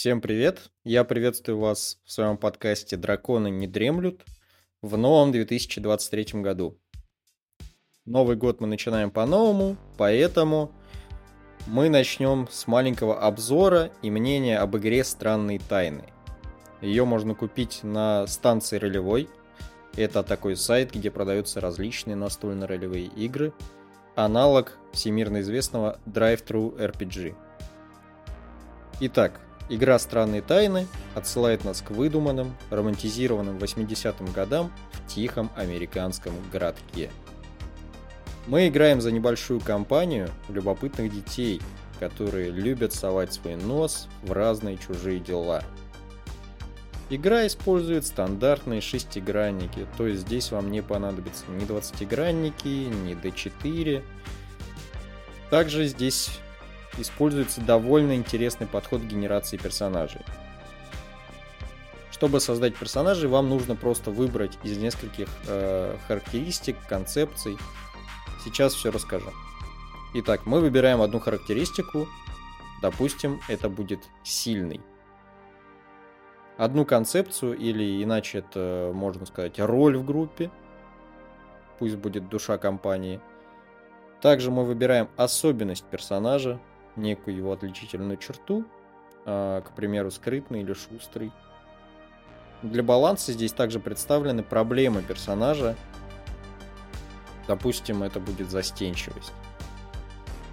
Всем привет! Я приветствую вас в своем подкасте «Драконы не дремлют» в новом 2023 году. Новый год мы начинаем по-новому, поэтому мы начнем с маленького обзора и мнения об игре «Странные тайны». Ее можно купить на станции ролевой. Это такой сайт, где продаются различные настольно-ролевые игры. Аналог всемирно известного Drive-Thru RPG. Итак, игра «Странные тайны» отсылает нас к выдуманным, романтизированным 80-м годам в тихом американском городке. Мы играем за небольшую компанию любопытных детей, которые любят совать свой нос в разные чужие дела – Игра использует стандартные шестигранники, то есть здесь вам не понадобится ни 20-гранники, ни D4. Также здесь используется довольно интересный подход к генерации персонажей. Чтобы создать персонажей, вам нужно просто выбрать из нескольких э, характеристик, концепций. Сейчас все расскажу. Итак, мы выбираем одну характеристику. Допустим, это будет сильный одну концепцию, или иначе это, можно сказать, роль в группе. Пусть будет душа компании. Также мы выбираем особенность персонажа, некую его отличительную черту, а, к примеру, скрытный или шустрый. Для баланса здесь также представлены проблемы персонажа. Допустим, это будет застенчивость.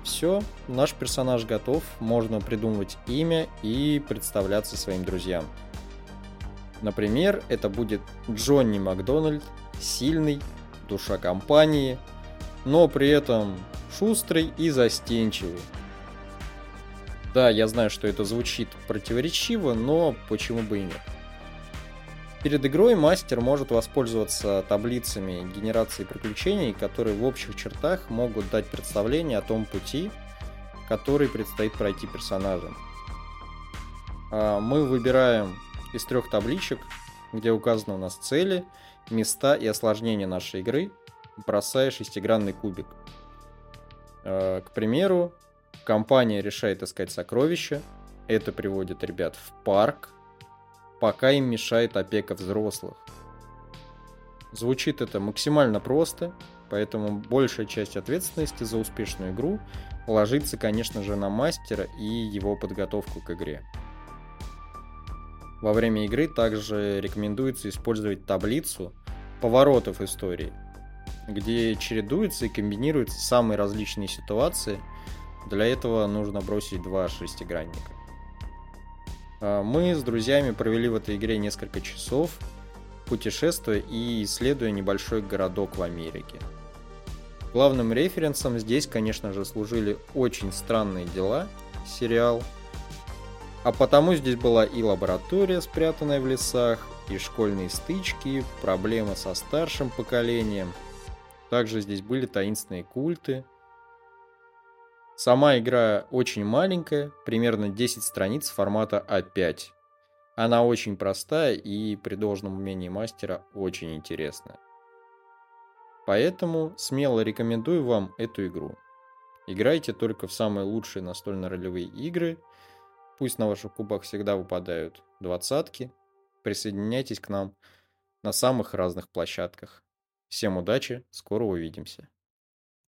Все, наш персонаж готов, можно придумывать имя и представляться своим друзьям. Например, это будет Джонни Макдональд, сильный, душа компании, но при этом шустрый и застенчивый. Да, я знаю, что это звучит противоречиво, но почему бы и нет. Перед игрой мастер может воспользоваться таблицами генерации приключений, которые в общих чертах могут дать представление о том пути, который предстоит пройти персонажам. А, мы выбираем из трех табличек, где указаны у нас цели, места и осложнения нашей игры, бросая шестигранный кубик. Э, к примеру, компания решает искать сокровища, это приводит ребят в парк, пока им мешает опека взрослых. Звучит это максимально просто, поэтому большая часть ответственности за успешную игру ложится, конечно же, на мастера и его подготовку к игре. Во время игры также рекомендуется использовать таблицу поворотов истории, где чередуются и комбинируются самые различные ситуации. Для этого нужно бросить два шестигранника. А, мы с друзьями провели в этой игре несколько часов, путешествуя и исследуя небольшой городок в Америке. Главным референсом здесь, конечно же, служили очень странные дела, сериал – а потому здесь была и лаборатория, спрятанная в лесах, и школьные стычки, проблемы со старшим поколением. Также здесь были таинственные культы. Сама игра очень маленькая, примерно 10 страниц формата А5. Она очень простая и при должном умении мастера очень интересная. Поэтому смело рекомендую вам эту игру. Играйте только в самые лучшие настольно-ролевые игры – Пусть на ваших кубах всегда выпадают двадцатки. Присоединяйтесь к нам на самых разных площадках. Всем удачи, скоро увидимся.